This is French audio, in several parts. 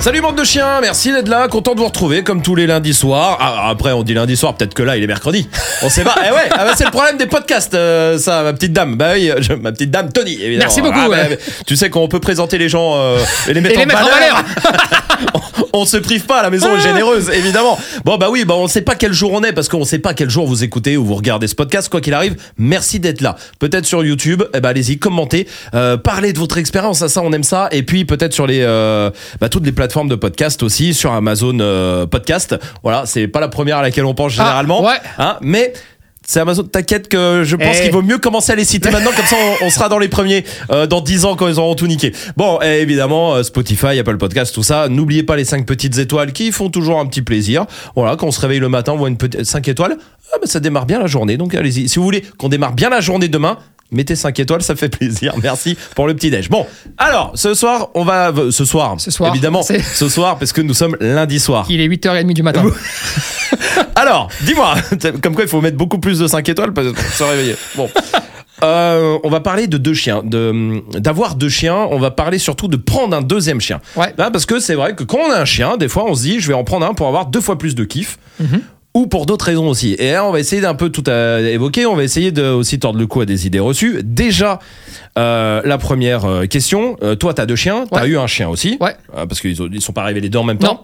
Salut bande de chiens, merci d'être là, content de vous retrouver comme tous les lundis soirs. Ah, après on dit lundi soir, peut-être que là il est mercredi. On sait pas. Eh ouais, ah bah, c'est le problème des podcasts, euh, ça, ma petite dame. Bah oui, je- ma petite dame Tony, évidemment. Merci beaucoup, Ah, bah, ouais. tu sais qu'on peut présenter les gens euh, et les mettre, Et les en, mettre en valeur. on se prive pas, la maison est généreuse, évidemment. Bon bah oui, bah on sait pas quel jour on est parce qu'on sait pas quel jour vous écoutez ou vous regardez ce podcast. Quoi qu'il arrive, merci d'être là. Peut-être sur YouTube, eh ben allez-y, commentez, euh, parlez de votre expérience, ça on aime ça. Et puis peut-être sur les euh, bah, toutes les plateformes de podcast aussi, sur Amazon euh, Podcast. Voilà, c'est pas la première à laquelle on pense généralement, ouais. hein, mais c'est Amazon, t'inquiète que je pense Eh. qu'il vaut mieux commencer à les citer maintenant, comme ça on, on sera dans les premiers euh, dans 10 ans quand ils auront tout niqué. Bon, et évidemment, euh, Spotify, Apple Podcast, tout ça. N'oubliez pas les 5 petites étoiles qui font toujours un petit plaisir. Voilà, quand on se réveille le matin, on voit une petite 5 étoiles. Ah, bah, ça démarre bien la journée, donc allez-y. Si vous voulez qu'on démarre bien la journée demain, mettez 5 étoiles, ça fait plaisir. Merci pour le petit déj. Bon, alors, ce soir, on va. euh, Ce soir, Ce soir, évidemment, ce soir, parce que nous sommes lundi soir. Il est 8h30 du matin. Alors, dis-moi, comme quoi il faut mettre beaucoup plus de 5 étoiles pour se réveiller. Bon. Euh, on va parler de deux chiens, de d'avoir deux chiens. On va parler surtout de prendre un deuxième chien. Ouais. Parce que c'est vrai que quand on a un chien, des fois on se dit je vais en prendre un pour avoir deux fois plus de kiff. Mhm. Ou pour d'autres raisons aussi. Et là, on va essayer d'un peu tout à évoquer. On va essayer de aussi tordre le cou à des idées reçues. Déjà, euh, la première euh, question. Euh, toi, t'as deux chiens. T'as Ouais. eu un chien aussi. Ouais. Euh, parce qu'ils ils sont pas arrivés les deux en même temps.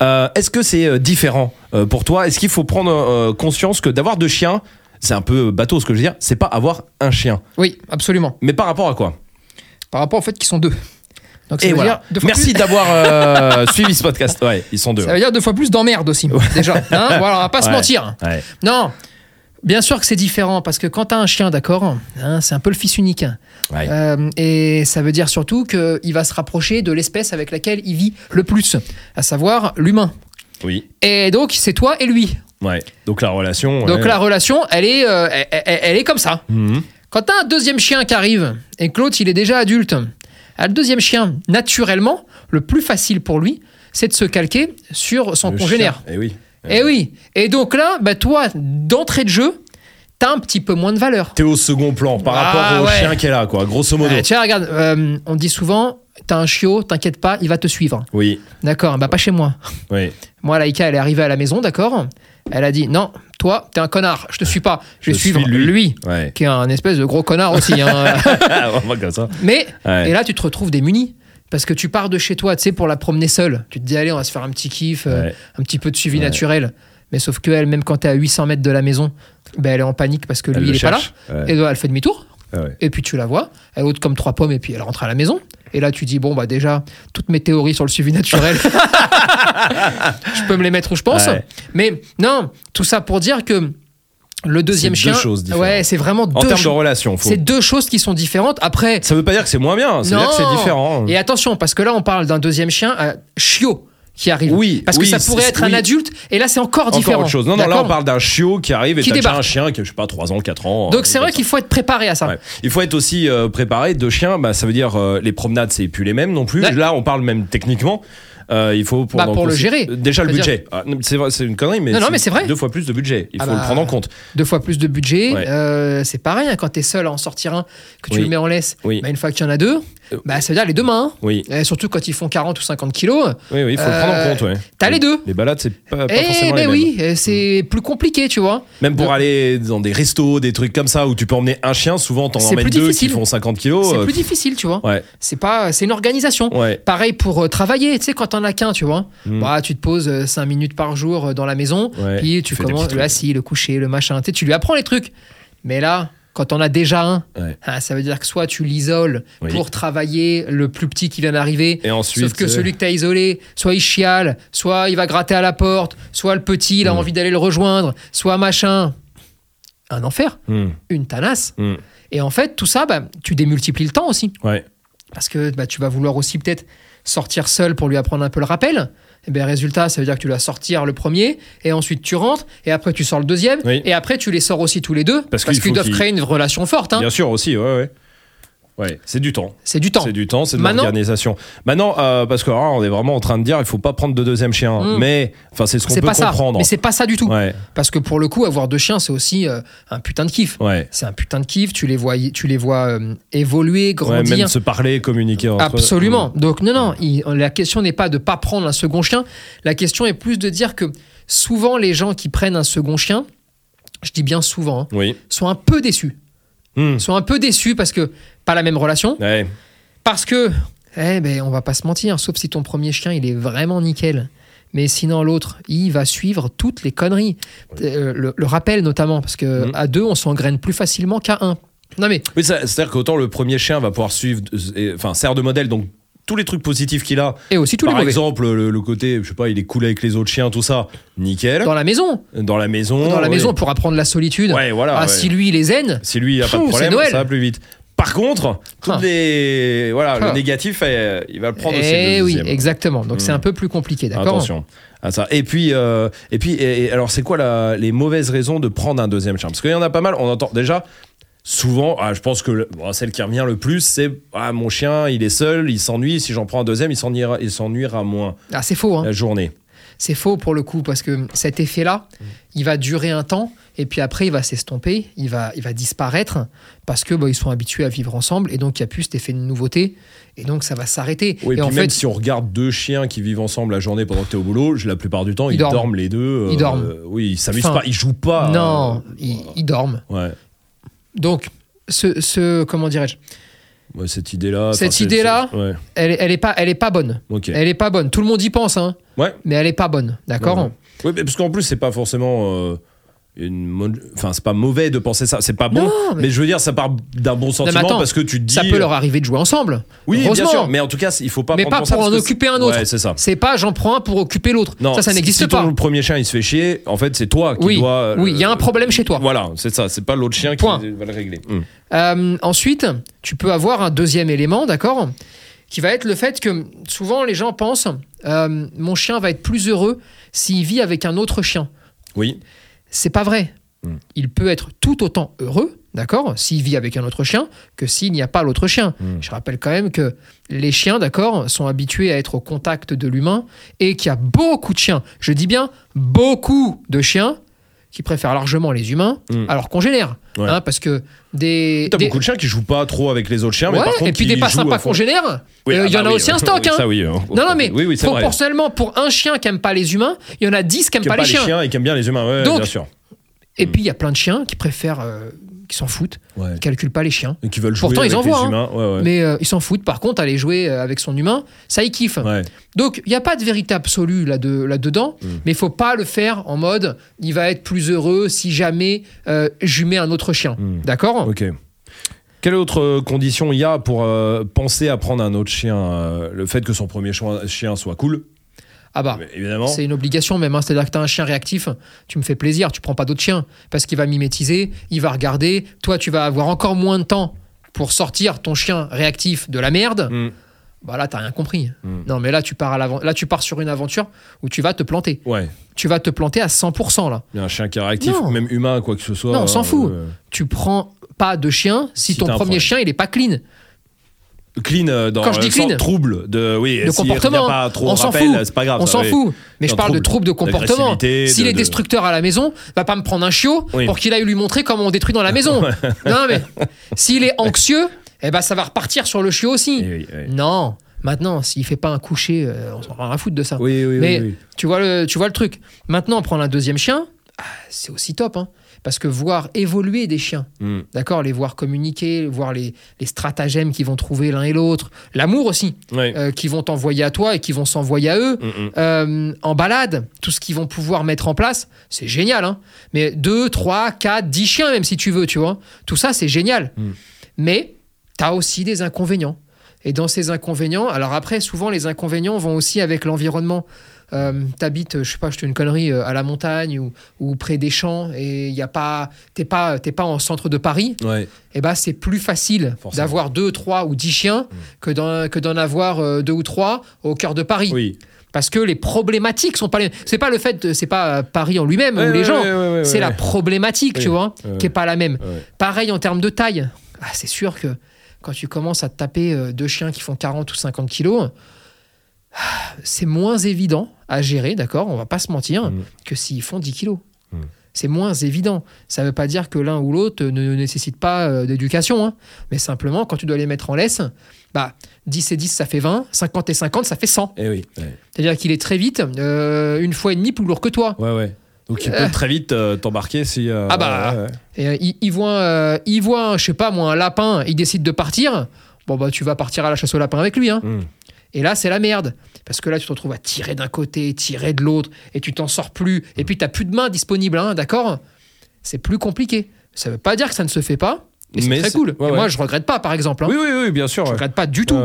Est-ce que c'est différent pour toi? Est-ce qu'il faut prendre conscience que d'avoir deux chiens, c'est un peu bateau ce que je veux dire, c'est pas avoir un chien? Oui, absolument. Mais par rapport à quoi? Par rapport au fait qu'ils sont deux. Donc ça Et veut voilà. dire deux fois Merci plus- d'avoir euh, suivi ce podcast. Ouais, ils sont deux. Ça veut dire deux fois plus d'emmerde aussi, déjà. Hein voilà, on va pas se mentir. Ouais. Non, bien sûr que c'est différent, parce que quand t'as un chien, d'accord, hein, c'est un peu le fils unique. Ouais. Euh, et ça veut dire surtout qu'il va se rapprocher de l'espèce avec laquelle il vit le plus, à savoir l'humain. Oui. Et donc, c'est toi et lui. Ouais. Donc la relation. Donc ouais. la relation, elle est, euh, elle, elle- elle est comme ça. Mhm. Quand t'as un deuxième chien qui arrive et que l'autre il est déjà adulte, ah, le deuxième chien, naturellement, le plus facile pour lui, c'est de se calquer sur son Le congénère. chien. Eh oui. Et oui. Et donc là, bah toi, d'entrée de jeu, t'as un petit peu moins de valeur. T'es au second plan par Ah, rapport au ouais. chien qui est là, quoi. Grosso modo. Tiens, regarde, euh, on dit souvent, t'as un chiot, t'inquiète pas, il va te suivre. Oui. D'accord, bah pas chez moi. Oui. Moi, Laïka, elle est arrivée à la maison, d'accord Elle a dit, non, toi, t'es un connard, je te suis pas, je vais Je suivre suis lui. lui. Ouais. qui est un espèce de gros connard aussi. hein. Mais, Ouais. et là, tu te retrouves démuni. Parce que tu pars de chez toi, tu sais, pour la promener seule. Tu te dis, allez, on va se faire un petit kiff, euh, un petit peu de suivi naturel. Mais sauf que elle, même quand t'es à 800 mètres de la maison, ben, elle est en panique parce que Elle lui, il est pas là. Et donc, elle fait demi-tour. Ah ouais. Et puis tu la vois, elle ôte comme trois pommes et puis elle rentre à la maison. Et là, tu dis, bon, bah déjà, toutes mes théories sur le suivi naturel, je peux me les mettre où je pense. Ouais. Mais non, tout ça pour dire que le deuxième C'est deux chien, choses différentes. ouais, c'est vraiment En deux termes de relation, faut... C'est deux choses qui sont différentes. Après, ça veut pas dire que c'est moins bien. Ça veut dire que c'est différent. et attention, parce que là, on parle d'un deuxième chien, euh, chiot, qui arrive. Oui, Parce oui, que ça pourrait être un adulte, et là, c'est encore, Encore différent. autre chose. Non, non, là, on parle d'un chiot qui arrive et Qui déjà un chien qui a, je sais pas, 3 ans, 4 ans. Donc c'est vrai qu'il faut être préparé à ça. Ouais. Il faut être aussi euh, préparé. Deux chiens, bah, ça veut dire euh, les promenades, c'est plus les mêmes non plus. Ouais. Là, on parle même techniquement. Euh, il faut pour, Bah, pour le gérer. Déjà le budget. Ah, c'est une connerie, mais Non, non, mais c'est vrai. Deux fois plus de budget. Il Ah faut bah, le prendre en compte. Deux fois plus de budget, Ouais. euh, c'est pareil. hein, quand t'es seul à en sortir un, que tu Oui. le mets en laisse, Oui. bah, une fois qu'il y en a deux, bah, ça veut dire les deux mains. hein. Oui, Et surtout quand ils font 40 ou 50 kilos. oui, oui, il faut le Euh, prendre en compte. Ouais. t'as les deux. Les balades, c'est pas, pas Eh forcément ben les oui, euh, c'est plus compliqué, tu vois. Même pour aller dans des restos, des trucs comme ça où tu peux emmener un chien, souvent t'en emmènes deux difficile. qui font 50 kilos. C'est euh, plus difficile, tu vois. Ouais, C'est pas, c'est une organisation. ouais. Pareil pour euh, travailler, tu sais, quand t'en as qu'un, tu vois. Mm. Bah, tu te poses 5 minutes par jour euh, dans la maison, puis tu tu commences le assis, le coucher, le machin. Tu sais, tu lui apprends les trucs. Mais là, quand on a déjà un, Ouais. ah, ça veut dire que soit tu l'isoles Oui. pour travailler le plus petit qui vient d'arriver. Et ensuite, Sauf que euh, celui que tu as isolé, soit il chiale, soit il va gratter à la porte, soit le petit, il a Mm. envie d'aller le rejoindre, soit machin. Un enfer, hmm, une tanasse. hmm, Et en fait, tout ça, bah, tu démultiplies le temps aussi. ouais. Parce que bah, tu vas vouloir aussi peut-être sortir seul pour lui apprendre un peu le rappel. Et bien, résultat, ça veut dire que tu dois sortir le premier, et ensuite tu rentres, et après tu sors le deuxième, Oui. et après tu les sors aussi tous les deux, Parce parce, qu'il qu'ils doivent créer une relation forte. hein. Bien sûr aussi, ouais, ouais. Ouais, c'est du temps. C'est du temps. C'est du temps, c'est de l'organisation. Maintenant, euh, parce que là, on est vraiment en train de dire, il faut pas prendre de deuxième chien. Mm. Mais, enfin, c'est ce qu'on peut pas ça. comprendre. Mais c'est pas ça du tout. Ouais, Parce que pour le coup, avoir deux chiens, c'est aussi euh, un putain de kiff. ouais. C'est un putain de kiff. Tu les vois, tu les vois euh, évoluer, Ouais, grandir. même se parler, communiquer entre eux. Absolument. Donc non, non, il- la question n'est pas de pas prendre un second chien. La question est plus de dire que souvent les gens qui prennent un second chien, je dis bien souvent, hein, Oui. sont un peu déçus. Mm. Sont un peu déçus parce que pas la même relation, Ouais. parce que, eh ben, on va pas se mentir, sauf si ton premier chien il est vraiment nickel. Mais sinon l'autre, il va suivre toutes les conneries. Euh, le, le rappel notamment, parce que Mhm. à deux on s'engraine plus facilement qu'à un. Non mais Oui, c'est-à-dire qu'autant le premier chien va pouvoir suivre, euh, enfin, sert de modèle, donc tous les trucs positifs qu'il a. et aussi tous les Par mauvais. exemple, le, le côté, je sais pas, il est cool avec les autres chiens, tout ça, nickel. Dans la maison, Dans la maison. dans la ouais. maison pour apprendre la solitude. Ouais, voilà. ah ouais. si lui il est zen, Si lui, il a pas de problème, Noël. ça va plus vite. Par contre, toutes Ah. les, voilà, Ah. le négatif, eh, il va le prendre aussi. Eh oui, exactement. Donc c'est un peu plus compliqué, d'accord Attention à ça. Et puis, euh, et puis, et alors, c'est quoi la- les mauvaises raisons de prendre un deuxième chien? Parce qu'il y en a pas mal. On entend déjà souvent. ah, je pense que le- bon, celle qui revient le plus, c'est ah, mon chien, il est seul, il s'ennuie. Si j'en prends un deuxième, il s'ennuiera, il s'ennuiera moins Ah c'est faux, hein. la journée. C'est faux pour le coup parce que cet effet-là, Mm. il va durer un temps et puis après il va s'estomper, il va, il va disparaître parce que bah, ils sont habitués à vivre ensemble et donc il n'y a plus cet effet de nouveauté et donc ça va s'arrêter. Oui, et et puis en même fait, si on regarde deux chiens qui vivent ensemble la journée pendant que tu es au boulot, la plupart du temps, Ils ils, dorment. dorment. les deux. Ils dorment. euh, oui, ils s'amusent Enfin, pas, ils jouent pas. non, ils, ils dorment. euh, ouais. Donc ce, ce comment dirais-je, Ouais, cette idée-là. Cette idée-là Ouais. elle, est- elle est pas, elle est pas bonne. Elle est pas bonne. Tout le monde y pense, hein, Ouais. mais elle est pas bonne, d'accord? Oui, mais parce qu'en plus, c'est pas forcément. euh, une Enfin, c'est pas mauvais de penser ça. C'est pas bon. Non, mais... mais- je veux dire, ça part d'un bon sentiment attends, parce que tu te dis. Ça peut leur arriver de jouer ensemble. Oui, bien sûr. Mais en tout cas, il faut pas. Mais prendre pas ça pour en occuper un autre. Ouais, c'est ça. C'est pas j'en prends un pour occuper l'autre. Non, Ça, ça n'existe si pas. ton premier chien il se fait chier, en fait, c'est toi qui Oui, dois. euh, oui, il y a un problème chez toi. Voilà, c'est ça. C'est pas l'autre chien Point. qui va le régler. Hum. Euh, ensuite, tu peux avoir un deuxième élément, d'accord Qui va être le fait que souvent les gens pensent euh, mon chien va être plus heureux s'il vit avec un autre chien. Oui. C'est pas vrai. Mm. Il peut être tout autant heureux, d'accord, s'il vit avec un autre chien, que s'il n'y a pas l'autre chien. Mm. Je rappelle quand même que les chiens, d'accord, sont habitués à être au contact de l'humain et qu'il y a beaucoup de chiens, je dis bien beaucoup de chiens, qui préfèrent largement les humains Mm. à leurs congénères. Ouais. Hein, parce que des. T'as des- beaucoup de chiens qui jouent pas trop avec les autres chiens, mais Ouais, par contre, et puis des pas sympas congénères, Oui, euh, ah il y en bah a oui, aussi un oui, stock. hein. Ça, oui. Non, non, mais proportionnellement, pour un chien qui aime pas les humains, il y en a 10 qui aiment Qui pas, les chiens. et qui aiment bien les humains, ouais, Donc, bien sûr. Et puis il y a plein de chiens qui préfèrent, euh, qui s'en foutent, Ouais. qui calculent pas les chiens. Et qui veulent jouer Pourtant, avec ils en voient, hein. humains. Ouais, ouais. Mais euh, ils s'en foutent. Par contre, aller jouer euh, avec son humain, ça, ils kiffent. Donc, il n'y a pas de vérité absolue là de- là-dedans, Mm. mais il faut pas le faire en mode il va être plus heureux si jamais euh, je mets un autre chien. Mm. D'accord? Ok. Quelle autre euh, condition il y a pour euh, penser à prendre un autre chien Le fait que son premier chien soit cool, Ah bah. C'est une obligation même, hein. c'est-à-dire que tu as un chien réactif, tu me fais plaisir, tu prends pas d'autres chiens, parce qu'il va mimétiser, il va regarder, toi tu vas avoir encore moins de temps pour sortir ton chien réactif de la merde, Mm. bah là t'as rien compris. Mm. Non mais là tu, pars à l'avent- là tu pars sur une aventure où tu vas te planter. Ouais. Tu vas te planter à 100% là. Il y a un chien qui est réactif, Non. même humain, quoi que ce soit. Non, on s'en euh, fout. euh, Tu prends pas de chien si, Si ton premier chien il est pas clean. Clean euh, dans Quand je dis sens clean, trouble de oui de comportement, revient pas trop on s'en fout. c'est pas grave On s'en oui. fout. Mais je parle de trouble, de comportement. S'il de- est de- destructeur à la maison, va pas me prendre un chiot Oui. pour qu'il aille lui montrer comment on détruit dans la maison. non mais s'il est anxieux, eh ben ça va repartir sur le chiot aussi. Eh oui, oui. Non. Maintenant, s'il fait pas un coucher, euh, on s'en rend à foutre de ça. Mais tu vois le, tu vois le truc. Maintenant, prendre un deuxième chien, ah, c'est aussi top, hein. Parce que voir évoluer des chiens, Mm. d'accord, les voir communiquer, voir les, les stratagèmes qu'ils vont trouver l'un et l'autre, l'amour aussi, Ouais. euh, qu'ils vont t'envoyer à toi et qui vont s'envoyer à eux, Mm, mm. euh, en balade, tout ce qu'ils vont pouvoir mettre en place, c'est génial. Hein Mais 2, 3, 4, 10 chiens même si tu veux, tu vois. Tout ça, c'est génial. Mais tu as aussi des inconvénients. Et dans ces inconvénients, alors après, souvent les inconvénients vont aussi avec l'environnement. Euh, T'habites, je sais pas, je te une connerie, euh, à la montagne ou, ou près des champs et il y a pas, t'es pas, t'es pas en centre de Paris. Ouais. Et ben c'est plus facile d'avoir deux, trois ou dix chiens que d'en que d'en avoir euh, deux ou trois au cœur de Paris. Oui. parce que les problématiques sont pas les c'est pas le fait c'est pas Paris en lui-même Ouais, ou les ouais, gens. ouais, c'est la problématique tu vois qui est pas la même. pareil en termes de taille. Ah, c'est sûr que quand tu commences à te taper deux chiens qui font 40 ou 50 kilos, c'est moins évident à gérer, d'accord On va pas se mentir, Mm. que s'ils font 10 kilos. Mm. C'est moins évident. Ça veut pas dire que l'un ou l'autre ne nécessite pas euh, d'éducation, hein. mais simplement, quand tu dois les mettre en laisse, bah, 10 et 10, ça fait 20, 50 et 50, ça fait 100. Eh oui. Ouais, C'est-à-dire qu'il est très vite, euh, une fois et demie plus lourd que toi. ouais. ouais. Donc il peut très vite euh, t'embarquer si. euh, Ah bah. ouais, ouais. Et euh, il, il voit, euh, il voit, je sais pas moi, un lapin, il décide de partir. Bon bah tu vas partir à la chasse au lapin avec lui. Hein. Mm. Et là c'est la merde. Parce que là tu te retrouves à tirer d'un côté, tirer de l'autre, et tu t'en sors plus. Et puis t'as plus de mains disponibles, hein, d'accord? C'est plus compliqué. Ça veut pas dire que ça ne se fait pas. Et c'est Mais très cool. ouais, et ouais. moi je regrette pas par exemple. hein. Oui, oui, oui, bien sûr. Je ouais. regrette pas du tout.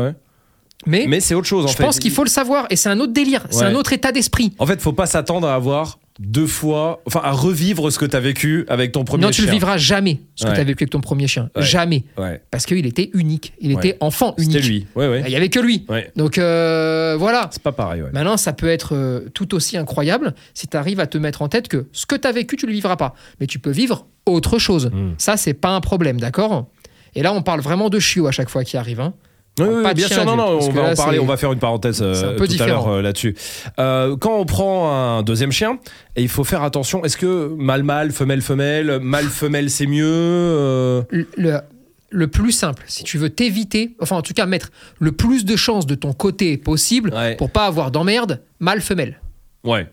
Mais, Mais c'est autre chose en je fait. pense qu'il faut le savoir. Et c'est un autre délire. C'est un autre état d'esprit. En fait, faut pas s'attendre à avoir deux fois, enfin à revivre ce que t'as vécu avec ton premier non, tu chien. le vivras jamais, ce que Ouais. tu as vécu avec ton premier chien. Ouais. Jamais. Ouais. Parce qu'il était unique. Il était enfant unique. C'était lui. Ouais, ouais. Il y avait que lui. Ouais. Donc euh, voilà. C'est pas pareil. Maintenant, ça peut être euh, tout aussi incroyable si tu arrives à te mettre en tête que ce que tu as vécu, tu le vivras pas. Mais tu peux vivre autre chose. Mm. Ça, c'est pas un problème, d'accord? Et là, on parle vraiment de chiot à chaque fois qui arrive. hein. Oui, oui, Pas de bien chien sûr, non, non, on va là, en parler, on va faire une parenthèse euh, c'est un peu tout à l'heure euh, là-dessus. Euh, quand on prend un deuxième chien, et il faut faire attention, est-ce que mâle-mâle, femelle-femelle, mâle-femelle c'est mieux euh, Le, plus simple, si tu veux t'éviter, enfin en tout cas mettre le plus de chances de ton côté possible Ouais. pour pas avoir d'emmerde, mâle-femelle. Ouais.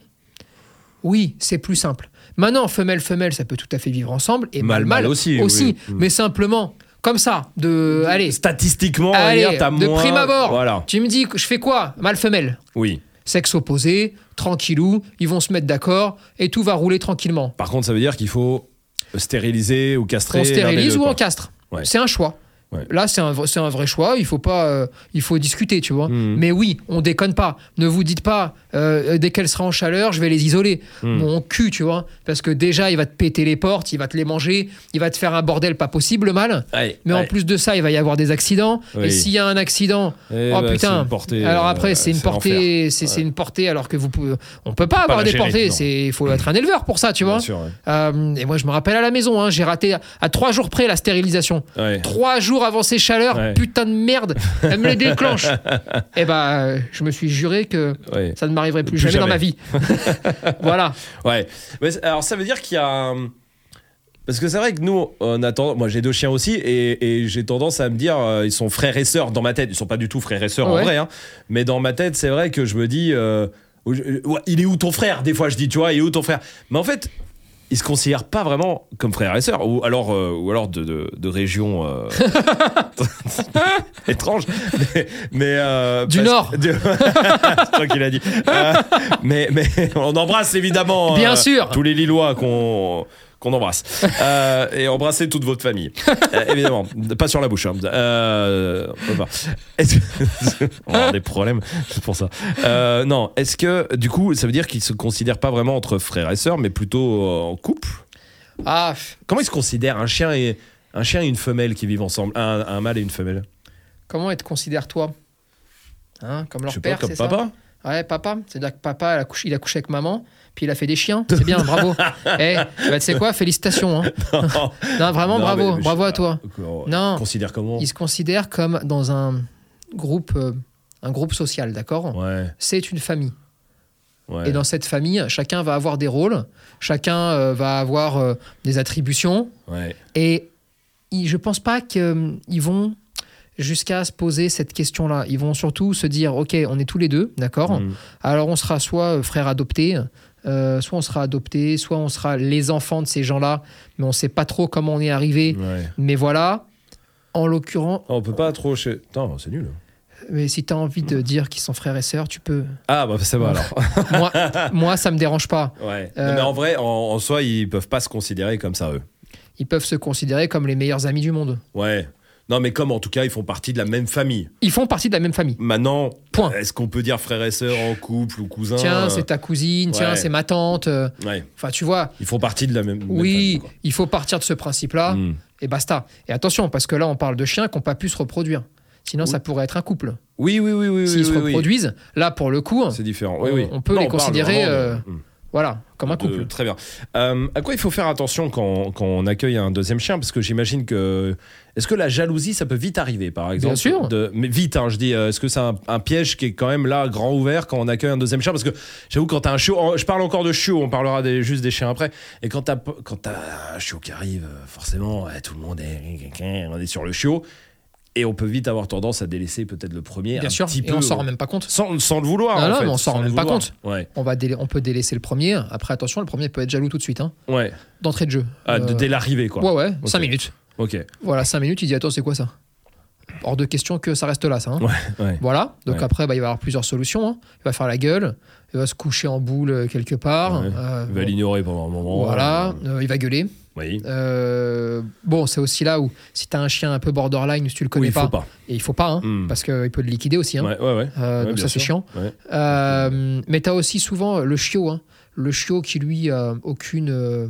Oui, c'est plus simple. Maintenant, femelle-femelle, ça peut tout à fait vivre ensemble. Et Mâle-mâle mâle-mâle aussi, aussi. oui. Mais simplement, comme ça, de. Allez, Statistiquement, allez dire, de moins- prime abord. Voilà. Tu me dis, que je fais quoi? Mâle-femelle. Oui. Sexe opposé, tranquillou, ils vont se mettre d'accord et tout va rouler tranquillement. Par contre, ça veut dire qu'il faut stériliser ou castrer. On stérilise ou on castre. Ouais. C'est un choix. Ouais. Là, c'est un, un vrai choix. Il faut pas, euh, il faut discuter, tu vois. Mhm. Mais oui, on déconne pas. Ne vous dites pas, euh, dès qu'elle sera en chaleur, je vais les isoler. Mhm. Mon cul, tu vois. Parce que déjà, il va te péter les portes, il va te les manger, il va te faire un bordel pas possible, le mal. Mais en plus de ça, il va y avoir des accidents. Oui. Et s'il y a un accident, Eh oh bah, putain. portée, alors euh, après, c'est une portée, c'est Ouais. une portée alors que vous pouvez, on peut pas avoir des gérer, portées. C'est, il faut être un éleveur pour ça, tu vois. Bien sûr, ouais. Euh, et moi, je me rappelle à la maison, hein, j'ai raté à, à trois jours près la stérilisation. Trois jours avant ces chaleurs, Ouais. putain de merde, elle me les déclenche. et bah, euh, je me suis juré que Ouais. ça ne m'arriverait plus, Plus jamais, dans ma vie. voilà. Ouais. Mais alors ça veut dire qu'il y a. un- Parce que c'est vrai que nous, on attend. Moi, j'ai deux chiens aussi, et, et j'ai tendance à me dire, euh, ils sont frères et sœurs dans ma tête. Ils sont pas du tout frères et sœurs en vrai, hein. mais dans ma tête, c'est vrai que je me dis, euh, euh, il est où ton frère Des fois, je dis, tu vois, il est où ton frère? Mais en fait. Ils se considèrent pas vraiment comme frères et sœurs, ou alors, euh, ou alors de, de, de régions euh, étranges, mais, mais, euh, Du Nord. du- c'est toi qui l'as dit. Mais, mais on embrasse évidemment Bien sûr. tous les Lillois qu'on qu'on embrasse. Euh, et embrasser toute votre famille. Euh, évidemment pas sur la bouche hein. Euh, on. Est-ce que- avoir des problèmes c'est pour ça. Euh, non est-ce que du coup ça veut dire qu'ils se considèrent pas vraiment entre frères et sœurs mais plutôt en couple? Ah, comment ils se considèrent un chien et un chien et une femelle qui vivent ensemble? Un, un mâle et une femelle. Comment elle te considère toi? Hein, Comme je leur pas père, comme ça? papa. Ouais, papa. C'est-à-dire que papa, il a, couché, il a couché avec maman, puis il a fait des chiens. C'est bien, bravo. Eh, bah, tu sais quoi, félicitations. hein. Non, vraiment, Non, bravo. mais bravo à toi. pas. Non. considère comment Il se considère comme dans un groupe, euh, un groupe social, d'accord? Ouais C'est une famille. ouais Et dans cette famille, chacun va avoir des rôles, chacun euh, va avoir euh, des attributions. ouais Et ils- je pense pas qu'ils vont jusqu'à se poser cette question-là. Ils vont surtout se dire, OK, on est tous les deux, d'accord? Mm. Alors on sera soit frères adoptés, euh, soit on sera adoptés, soit on sera les enfants de ces gens-là, mais on sait pas trop comment on est arrivé. ouais Mais voilà, en l'occurrence, on peut pas trop chez non c'est nul mais si tu as envie de dire qu'ils sont frères et sœurs, tu peux. ah bah ça va alors Moi, moi ça me dérange pas. Ouais. Euh, Non, mais en vrai, en, en soi, ils peuvent pas se considérer comme ça, eux. Ils peuvent se considérer comme les meilleurs amis du monde. Ouais. Non, mais comme en tout cas, ils font partie de la même famille. Ils font partie de la même famille. Maintenant, Point. est-ce qu'on peut dire frère et sœur en couple ou cousin Tiens, euh, c'est ta cousine, tiens, c'est ma tante. euh, Ouais. Enfin, tu vois, Ils font partie de la même. même oui, famille, il faut partir de ce principe-là quoi. Mm. et basta. Et attention, parce que là, on parle de chiens qui n'ont pas pu se reproduire. Sinon, ça pourrait être un couple. Oui, oui, oui, oui. S'ils oui, se oui, reproduisent, là, pour le coup, C'est différent. Oui, on- oui. on peut les on considérer, Voilà, comme un De- couple. très bien. Euh, à quoi il faut faire attention quand, quand on accueille un deuxième chien? Parce que j'imagine que. Est-ce que la jalousie, ça peut vite arriver, par exemple? sûr. de- Mais vite, hein, je dis. euh, Est-ce que c'est un, un piège qui est quand même là, grand ouvert, quand on accueille un deuxième chien? Parce que j'avoue, quand t'as un chiot. Je parle encore de chiot, on parlera des- juste des chiens après. Et quand t'as quand t'as un chiot qui arrive, euh, forcément, ouais, tout le monde est. On est sur le chiot. Et on peut vite avoir tendance à délaisser peut-être le premier. Bien un sûr, petit et peu, on s'en euh, rend même pas compte. Sans, sans le vouloir. Non, en non, fait, mais on s'en rend même pas compte. Ouais. On, va on peut délaisser le premier. Après, attention, le premier peut être jaloux tout de suite, hein, Ouais. d'entrée de jeu. Ah, Euh, dès l'arrivée, quoi. Ouais, ouais, Ok. 5 minutes. Ok. Voilà, 5 minutes, il dit Attends, c'est quoi ça? Hors de question que ça reste là, ça. hein. Ouais, ouais. Voilà, donc Ouais. après, bah, il va y avoir plusieurs solutions. hein. Il va faire la gueule, il va se coucher en boule euh, quelque part. Ouais. euh, Il va bon, l'ignorer pendant un moment. voilà, euh, il va gueuler. Oui. Euh, bon, c'est aussi là où, si t'as un chien un peu borderline, si tu le connais Oui, il pas, faut pas. et il faut pas, hein, Hmm. parce qu'il peut te liquider aussi. hein. Ouais, ouais, ouais. Euh, donc ça, c'est chiant. Euh, mais tu as aussi souvent le chiot, hein. le chiot qui lui aucune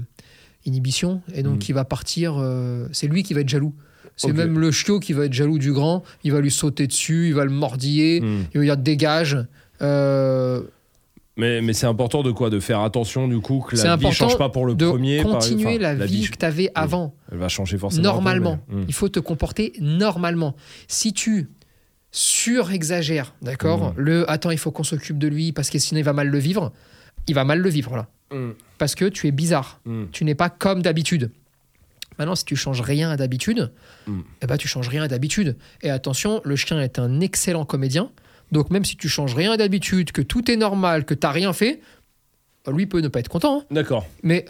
inhibition et donc Mm. il va partir. c'est lui qui va être jaloux. C'est même le chiot qui va être jaloux du grand. Il va lui sauter dessus, il va le mordiller, Hmm. il va dire dégage. Euh, Mais, mais c'est important de quoi De faire attention du coup que la vie important change pas pour le de premier. par- continuer enfin, la, vie que tu avais avant, Elle va changer forcément. peu, normalement. mais- Hmm. Il faut te comporter normalement. Si tu surexagères, d'accord Mm. Le attends, il faut qu'on s'occupe de lui parce que sinon il va mal le vivre. Il va mal le vivre là. Parce que tu es bizarre. Tu n'es pas comme d'habitude. Maintenant, si tu changes rien à d'habitude, Mm. eh ben, tu changes rien à d'habitude. Et attention, le chien est un excellent comédien. Donc, même si tu changes rien d'habitude, que tout est normal, que tu n'as rien fait, bah, lui peut ne pas être content. hein. D'accord. Mais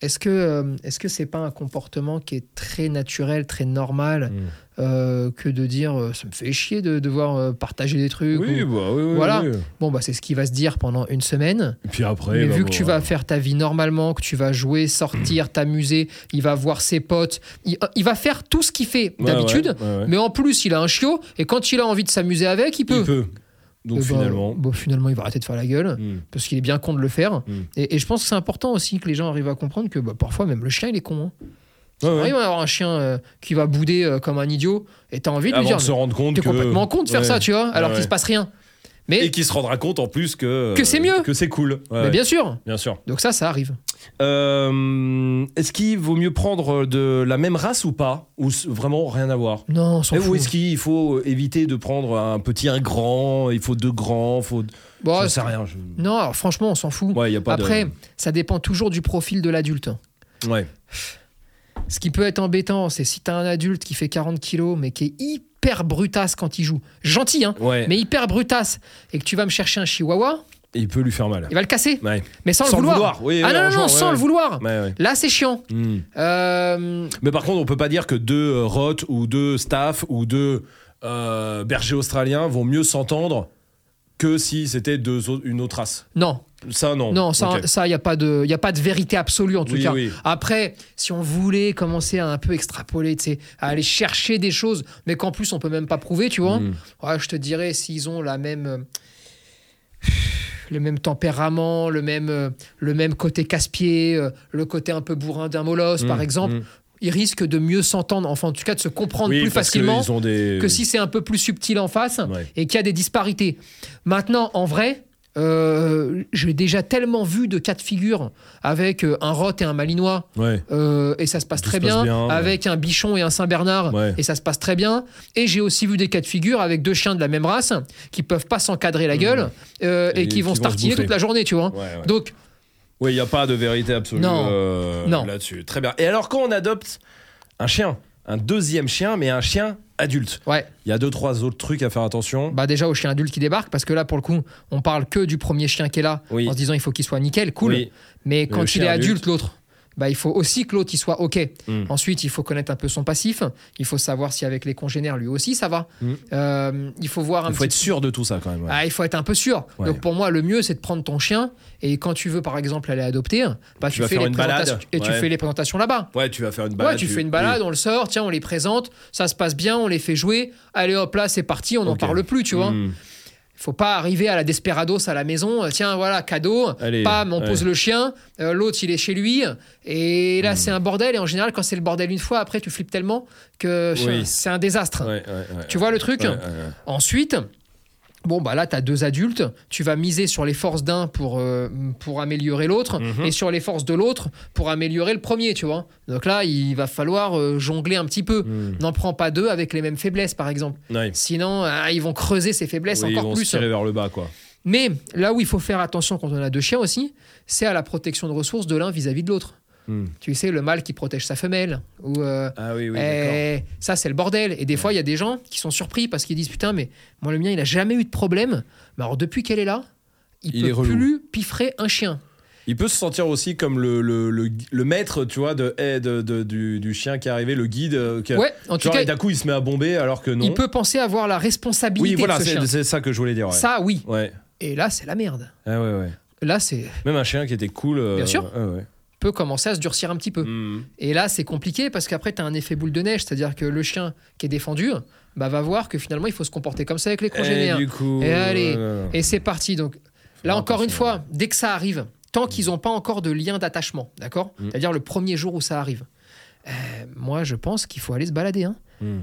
est-ce que euh, est-ce que c'est pas un comportement qui est très naturel, très normal, Hmm. Euh, que de dire euh, ça me fait chier de devoir euh, partager des trucs Oui, ou- bah, oui, oui, Voilà. Bon, bah, c'est ce qui va se dire pendant une semaine. Et puis après. Mais bah, vu que tu vas euh, faire ta vie normalement, que tu vas jouer, sortir, t'amuser, il va voir ses potes, il, il va faire tout ce qu'il fait d'habitude, ouais, ouais, ouais. mais en plus il a un chiot, et quand il a envie de s'amuser avec, il peut. Il peut. Donc Eh ben, finalement. bon, finalement, il va arrêter de faire la gueule, Hmm. parce qu'il est bien con de le faire. Mm. Et, et je pense que c'est important aussi que les gens arrivent à comprendre que bah, parfois même le chien il est con. Hein. Ouais, ouais. Il va y avoir un chien euh, qui va bouder euh, comme un idiot, et t'as envie de lui dire de se rendre compte T'es que. complètement con de faire Ouais. ça, tu vois, alors Ouais, qu'il ouais. se passe rien. Mais, Et qui se rendra compte en plus que. Que c'est mieux. Que c'est cool. Ouais, mais ouais. bien sûr. Bien sûr. Donc ça, ça arrive. Euh, Est-ce qu'il vaut mieux prendre de la même race ou pas? Ou s- vraiment rien à voir? Non, on s'en fout. Ou est-ce qu'il faut éviter de prendre un petit, un grand? Il faut deux grands faut... Bon, Je sais rien. je- Non, alors, franchement, on s'en fout. Ouais, y a pas de- Après, ça dépend toujours du profil de l'adulte. Ouais. Ce qui peut être embêtant, c'est si t'as un adulte qui fait 40 kilos, mais qui est hyper brutasse quand il joue. Gentil, hein, Ouais. mais hyper brutasse. Et que tu vas me chercher un chihuahua, Il peut lui faire mal. il va le casser. Ouais. Mais sans, Sans le vouloir. vouloir, oui, ah non, non, sans ouais, le vouloir. Ouais. Là, c'est chiant. Hmm. Euh, Mais par contre, on peut pas dire que deux euh, rots ou deux staff ou deux euh, bergers australiens vont mieux s'entendre que si c'était une autre race. non, Ça, non. non, ça, il y a pas de, y a pas de vérité absolue en tout Oui, cas. oui. Après, si on voulait commencer à un peu extrapoler, à aller chercher des choses, mais qu'en plus on peut même pas prouver, tu vois. Ouais, je te dirais s'ils ont la même euh, le même tempérament, le même euh, le même côté casse-pied, euh, le côté un peu bourrin d'un molosse par Hmm, exemple, hmm. Ils risquent de mieux s'entendre, enfin en tout cas de se comprendre Oui, plus facilement des... que si c'est un peu plus subtil en face Ouais. et qu'il y a des disparités. Maintenant, en vrai, euh, j'ai déjà tellement vu de cas de figure avec euh, un rot et un malinois Ouais. euh, et ça se passe Tout très se passe bien, ouais. avec un bichon et un Saint-Bernard Ouais. et ça se passe très bien. Et j'ai aussi vu des cas de figure avec deux chiens de la même race qui peuvent pas s'encadrer la gueule euh, et, Et qui qui vont vont se tartiner toute la journée, tu vois. Donc, Oui, il n'y a pas de vérité absolue euh, là-dessus. Très bien. Et alors, quand on adopte un chien, un deuxième chien, mais un chien adulte, ouais, il y a deux, trois autres trucs à faire attention. bah déjà au chien adulte qui débarque, parce que là, pour le coup, on parle que du premier chien qui est là, Oui. en se disant il faut qu'il soit nickel, cool. Oui. Mais quand il est adulte. l'autre, bah, il faut aussi que l'autre soit OK. Mm. Ensuite, il faut connaître un peu son passif. Il faut savoir si avec les congénères, lui aussi, ça va. Mm. Euh, il faut voir un Il faut petit être sûr de tout ça quand même. ouais. Ah, il faut être un peu sûr. Ouais. Donc pour moi, le mieux, c'est de prendre ton chien et quand tu veux, par exemple, aller adopter, bah, Tu tu, fais les présentations et tu fais les présentations là-bas. Ouais, tu vas faire une balade. Ouais, tu fais une balade, on le sort, tiens, on les présente, ça se passe bien, on les fait jouer. Allez hop là, c'est parti, on n'en parle plus, tu vois. Hmm. Il faut pas arriver à la desperados à la maison. euh, Tiens, voilà, cadeau. Allez, Pam, on ouais. pose le chien. euh, L'autre, il est chez lui. Et Hmm. là, c'est un bordel. Et en général, quand c'est le bordel une fois, après, tu flippes tellement que Oui. c'est un désastre. Ouais, ouais, ouais, Tu vois le truc. Ensuite, Bon, bah là, tu as deux adultes, tu vas miser sur les forces d'un pour, euh, pour améliorer l'autre, Mhm. et sur les forces de l'autre pour améliorer le premier, tu vois. Donc là, il va falloir euh, jongler un petit peu. Hmm. N'en prends pas deux avec les mêmes faiblesses, par exemple. Sinon, ah, ils vont creuser ces faiblesses Oui, ils encore vont plus. se tirer vers le bas, quoi. Mais là où il faut faire attention quand on a deux chiens aussi, c'est à la protection de ressources de l'un vis-à-vis de l'autre. Hmm. Tu sais, le mâle qui protège sa femelle. Ou, euh, Ah oui, oui, eh, ça, c'est le bordel. Et des fois, il y a des gens qui sont surpris parce qu'ils disent Putain, mais moi, le mien, il a jamais eu de problème. Mais alors, depuis qu'elle est là, il, Il peut plus piffrer un chien. Il peut se sentir aussi comme le, le, le, le maître, tu vois, de, eh, de, de- du, du chien qui est arrivé, le guide. euh, qui- Ouais, en tout Genre, cas, et d'un coup, il se met à bomber alors que non. il peut penser avoir la responsabilité oui, voilà, ce c'est c'est ça que je voulais dire. Ouais. Ça, oui. Ouais. Et là, c'est la merde. Ah ouais, ouais. Là, c'est Même un chien qui était cool. euh, Bien sûr. ah ouais. Peut commencer à se durcir un petit peu. Hmm. Et là, c'est compliqué parce qu'après, tu as un effet boule de neige, c'est-à-dire que le chien qui est défendu bah, va voir que finalement, il faut se comporter comme ça avec les Et congénères. du coup. Et allez. euh, Et c'est parti. Donc là, encore une fois, dès que ça arrive, tant qu'ils n'ont pas encore de lien d'attachement, d'accord Mm. C'est-à-dire le premier jour où ça arrive, euh, moi, je pense qu'il faut aller se balader. hein. hmm.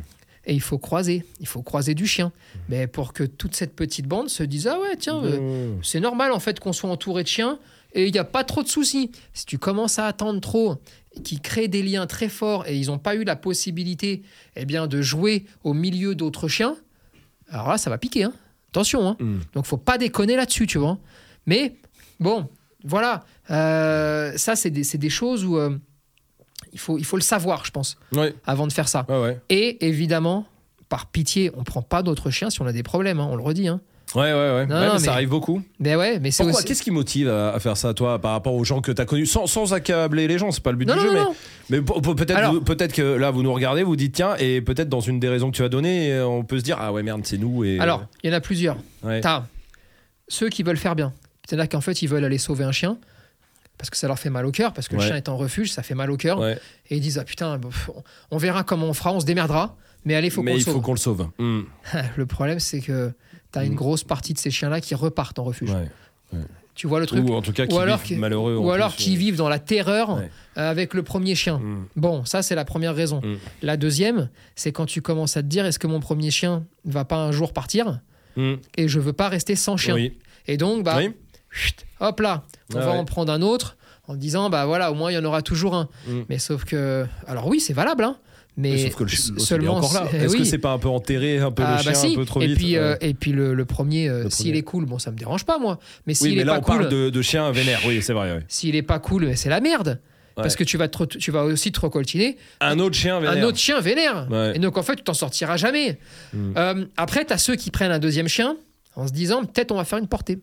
Et il faut croiser. Il faut croiser du chien. Mais pour que toute cette petite bande se dise Ah ouais, tiens, euh, Hmm. c'est normal en fait qu'on soit entouré de chiens et il n'y a pas trop de soucis. Si tu commences à attendre trop, qui créent des liens très forts et ils n'ont pas eu la possibilité eh bien, de jouer au milieu d'autres chiens, alors là, ça va piquer. hein. Attention. Hein. Hmm. Donc, faut pas déconner là-dessus, tu vois. Mais bon, voilà. Euh, ça, c'est des, choses où euh, il, faut, il faut le savoir, je pense, avant de faire ça. ouais. Et évidemment, par pitié, on prend pas d'autres chiens si on a des problèmes, hein, on le redit. Hein. Ouais, ouais, ouais. Non, Ouais, non, mais mais- Ça arrive beaucoup. Mais ouais, mais c'est Pourquoi aussi... Qu'est-ce qui motive à, faire ça, toi, par rapport aux gens que tu as connus sans, sans accabler les gens, c'est pas le but Non, du jeu, non, mais, mais peut-être Alors- peut-être que là, vous nous regardez, vous dites tiens, et peut-être dans une des raisons que tu as données, on peut se dire ah ouais, merde, c'est nous. Et, Alors, il y en a plusieurs. ouais. T'as ceux qui veulent faire bien. C'est-à-dire qu'en fait, ils veulent aller sauver un chien parce que ça leur fait mal au cœur, parce que Ouais. le chien est en refuge, ça fait mal au cœur. Ouais. Et ils disent Ah putain, on- verra comment on fera, on se démerdera. Mais allez, faut qu'on mais le il faut sauve. qu'on le sauve. Le problème, c'est que t'as une Mm. grosse partie de ces chiens-là qui repartent en refuge. Ouais. Tu vois le truc Ou en tout cas, qui alors vivent malheureux. Ou alors qui euh. vivent dans la terreur Ouais. euh, avec le premier chien. Hmm. Bon, ça, c'est la première raison. Mm. La deuxième, c'est quand tu commences à te dire est-ce que mon premier chien va pas un jour partir et je veux pas rester sans chien. Oui. Et donc, bah, Oui. chut, hop là, on Ah va en prendre un autre en disant bah voilà, au moins il y en aura toujours un. Mm. Mais sauf que, alors oui, c'est valable, hein, mais sauf que le chien est seulement encore là. c'est- Est-ce que oui. c'est pas un peu enterré un peu Ah, le bah chien si. un peu trop et vite puis, euh, ouais. et puis le, le premier, euh, Le s'il est cool, bon, ça me dérange pas moi. Mais s'il Oui, mais est là pas on cool, parle de, de chiens vénères. Oui, c'est vrai. ouais. s'il est pas cool, c'est la merde. Parce que tu vas, te tu vas aussi te recoltiner Un autre chien vénère. un autre chien vénère. Ouais. Et donc, en fait, tu t'en sortiras jamais. Mm. Euh, après, tu as ceux qui prennent un deuxième chien en se disant peut-être on va faire une portée.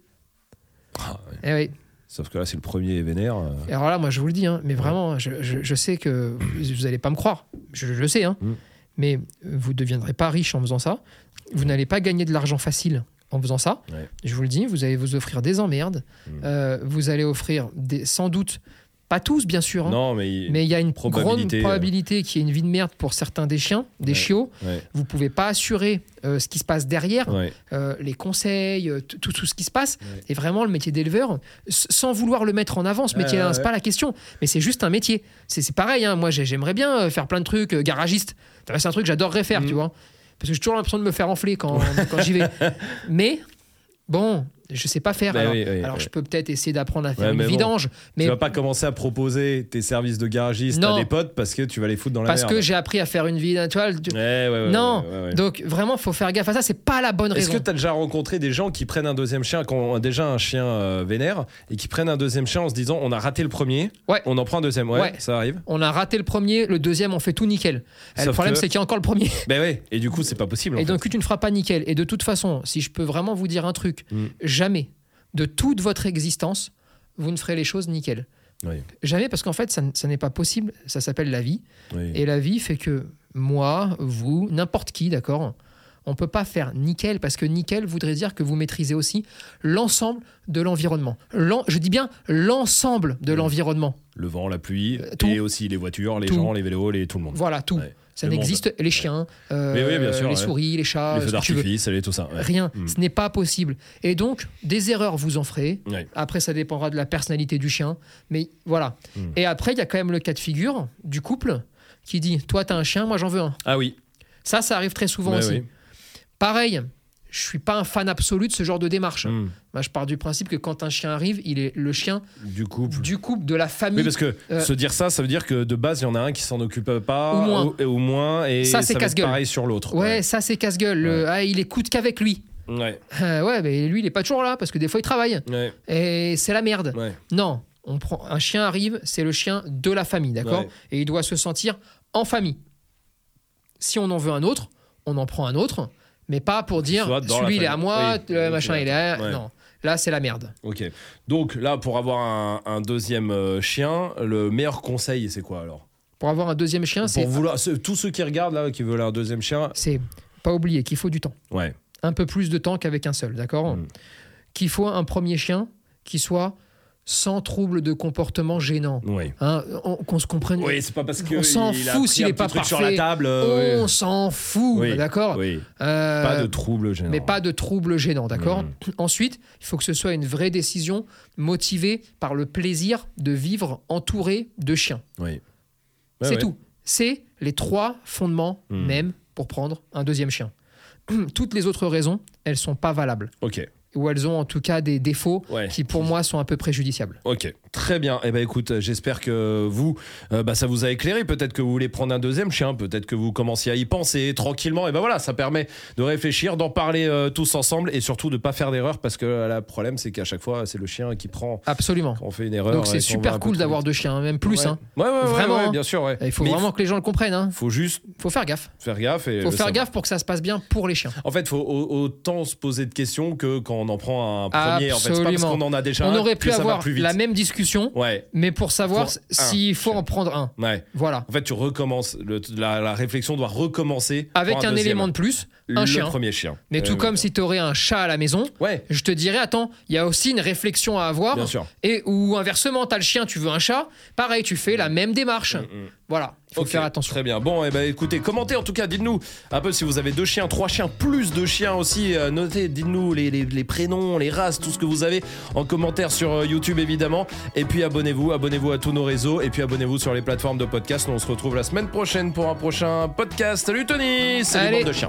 Ah, ouais. Eh oui. Sauf que là, c'est le premier vénère. euh. Et alors là, moi, je vous le dis, hein, mais vraiment, je, je- je sais que vous n'allez pas me croire. Je, je le sais, hein. Mm. mais vous ne deviendrez pas riche en faisant ça. Vous n'allez pas gagner de l'argent facile en faisant ça. Ouais. Je vous le dis, vous allez vous offrir des emmerdes. Mm. Euh, vous allez offrir des, sans doute, pas tous, bien sûr, hein, Non, mais. il- mais il y a une probabilité, grande probabilité qu'il y ait une vie de merde pour certains des chiens, des Ouais. chiots. Ouais, Vous pouvez pas assurer euh, ce qui se passe derrière, ouais. euh, les conseils, euh, tout, tout ce qui se passe. Et vraiment, le métier d'éleveur, sans vouloir le mettre en avant, ce métier-là, c'est pas la question. Mais c'est juste un métier. C'est c'est pareil. hein. Moi, j'ai- j'aimerais bien faire plein de trucs, garagiste. C'est un truc que j'adorerais faire, Mhm. tu vois. Parce que j'ai toujours l'impression de me faire enfler quand, quand j'y vais. Mais bon, je sais pas faire. Bah alors oui, oui, alors ouais. je peux peut-être essayer d'apprendre à faire Ouais, une mais bon. vidange. Mais Tu vas pas commencer à proposer tes services de garagiste Non. à des potes parce que tu vas les foutre dans la parce merde. que j'ai appris à faire une ouais, ouais, non, donc vraiment, faut faire gaffe à ça. C'est pas la bonne Est-ce raison. que tu as déjà rencontré des gens qui prennent un deuxième chien, qui ont déjà un chien euh, vénère, et qui prennent un deuxième chien en se disant on a raté le premier, Ouais. on en prend un deuxième Ouais, ça arrive. On a raté le premier, le deuxième, on fait tout nickel. Eh, le problème, que- c'est qu'il y a encore le premier. Ben ouais, et du coup, c'est pas possible. Et donc, tu ne feras pas nickel. Et de toute façon, si je peux vraiment vous dire un truc, Mm. Jamais de toute votre existence, vous ne ferez les choses nickel. Oui, Jamais, parce qu'en fait, ça, n'est pas possible. Ça s'appelle la vie. oui. Et la vie fait que moi, vous, n'importe qui, d'accord on peut pas faire nickel parce que nickel voudrait dire que vous maîtrisez aussi l'ensemble de l'environnement. L'en- Je dis bien l'ensemble de Mm. l'environnement. Le vent, la pluie, Euh, tout. et aussi les voitures, les Tout. gens, les vélos, les tout le monde. Voilà, tout. Ouais. Ça Le n'existe. Les chiens, euh, oui, bien sûr, les ouais. souris, les chats, les feux d'artifice, tout ça. Rien. Mm. Ce n'est pas possible. Et donc, des erreurs, vous en ferez. Après, ça dépendra de la personnalité du chien. Mais voilà. Mm. Et après, il y a quand même le cas de figure du couple qui dit Toi, tu as un chien, moi, j'en veux un. Ah oui. Ça, ça arrive très souvent aussi. oui. Pareil, je suis pas un fan absolu de ce genre de démarche. Hmm. Moi, je pars du principe que quand un chien arrive, il est le chien Du couple. du couple, de la famille. Oui, parce que Euh, se dire ça, ça veut dire que de base, il y en a un qui s'en occupe pas. Ou moins. Ou moins. Et Ça, c'est casse-gueule. pareil sur l'autre. ouais, ça c'est casse-gueule. Le- Ah, il écoute qu'avec lui. Ouais. Euh, ouais, mais lui, il est pas toujours là parce que des fois, il travaille. Ouais. Et c'est la merde. Ouais. Non, on prend un chien arrive, c'est le chien de la famille, d'accord. Et il doit se sentir en famille. Si on en veut un autre, on en prend un autre, mais pas pour dire celui il est à moi, Oui, le machin il est à... Ouais. Non, là c'est la merde. Ok. Donc là, pour avoir un, un deuxième euh, chien, le meilleur conseil, c'est quoi alors? Pour avoir un deuxième chien, c'est Pour vouloir, tous ceux qui regardent là, qui veulent un deuxième chien, c'est pas oublier qu'il faut du temps, ouais. un peu plus de temps qu'avec un seul, d'accord? Mm. Qu'il faut un premier chien qui soit sans trouble de comportement gênant. Ouais. Hein, on- qu'on se comprenne. Oui, c'est pas parce que On s'en il a fout pris s'il un est petit pas truc sur parfait. la table. euh, on s'en fout, Oui. d'accord Oui. Euh, Pas de trouble gênant. mais pas de troubles gênants, d'accord Mhm. Ensuite, il faut que ce soit une vraie décision motivée par le plaisir de vivre entouré de chiens. Oui. C'est ouais. tout. C'est les trois fondements Mhm. même pour prendre un deuxième chien. Toutes les autres raisons, elles sont pas valables. Ok. Ou elles ont en tout cas des défauts Ouais. qui pour moi sont un peu préjudiciables. Ok, très bien. Eh ben écoute, j'espère que vous, euh, bah, ça vous a éclairé. Peut-être que vous voulez prendre un deuxième chien, peut-être que vous commenciez à y penser tranquillement. Et ben voilà, ça permet de réfléchir, d'en parler euh, tous ensemble et surtout de pas faire d'erreur parce que euh, le problème c'est qu'à chaque fois c'est le chien qui prend Absolument. on fait une erreur. Donc c'est super cool d'avoir deux chiens, même plus. Ouais. hein. Ouais, ouais, Vraiment, hein. bien sûr. Il faut Mais vraiment que les gens le comprennent. Hein. faut juste faut faire gaffe. faire gaffe et faut faire savoir. gaffe pour que ça se passe bien pour les chiens. En fait, faut au- autant se poser de questions que quand on en prend un premier. En fait, c'est pas parce Absolument. qu'on en a déjà On un aurait pu avoir plus la même discussion, Ouais, mais pour savoir s'il faut en prendre un. ouais. Voilà. En fait, tu recommences. Le- la, la réflexion doit recommencer Avec un, élément de plus, un le chien. premier chien. Mais tout comme si tu aurais un chat à la maison, Ouais, je te dirais, attends, il y a aussi une réflexion à avoir. bien sûr. Et ou inversement, tu as le chien, tu veux un chat, pareil, tu fais la même démarche. Mm, mm. Voilà, il faut faire attention. Très bien. Bon, et ben écoutez, commentez en tout cas, dites-nous un peu si vous avez deux chiens, trois chiens, plus de chiens aussi. euh, notez, dites-nous les, les- les prénoms, les races, tout ce que vous avez en commentaire sur euh, YouTube évidemment. Et puis abonnez-vous, abonnez-vous à tous nos réseaux et puis abonnez-vous sur les plateformes de podcast. Nous on se retrouve la semaine prochaine pour un prochain podcast. Salut Tony, salut bande de chiens.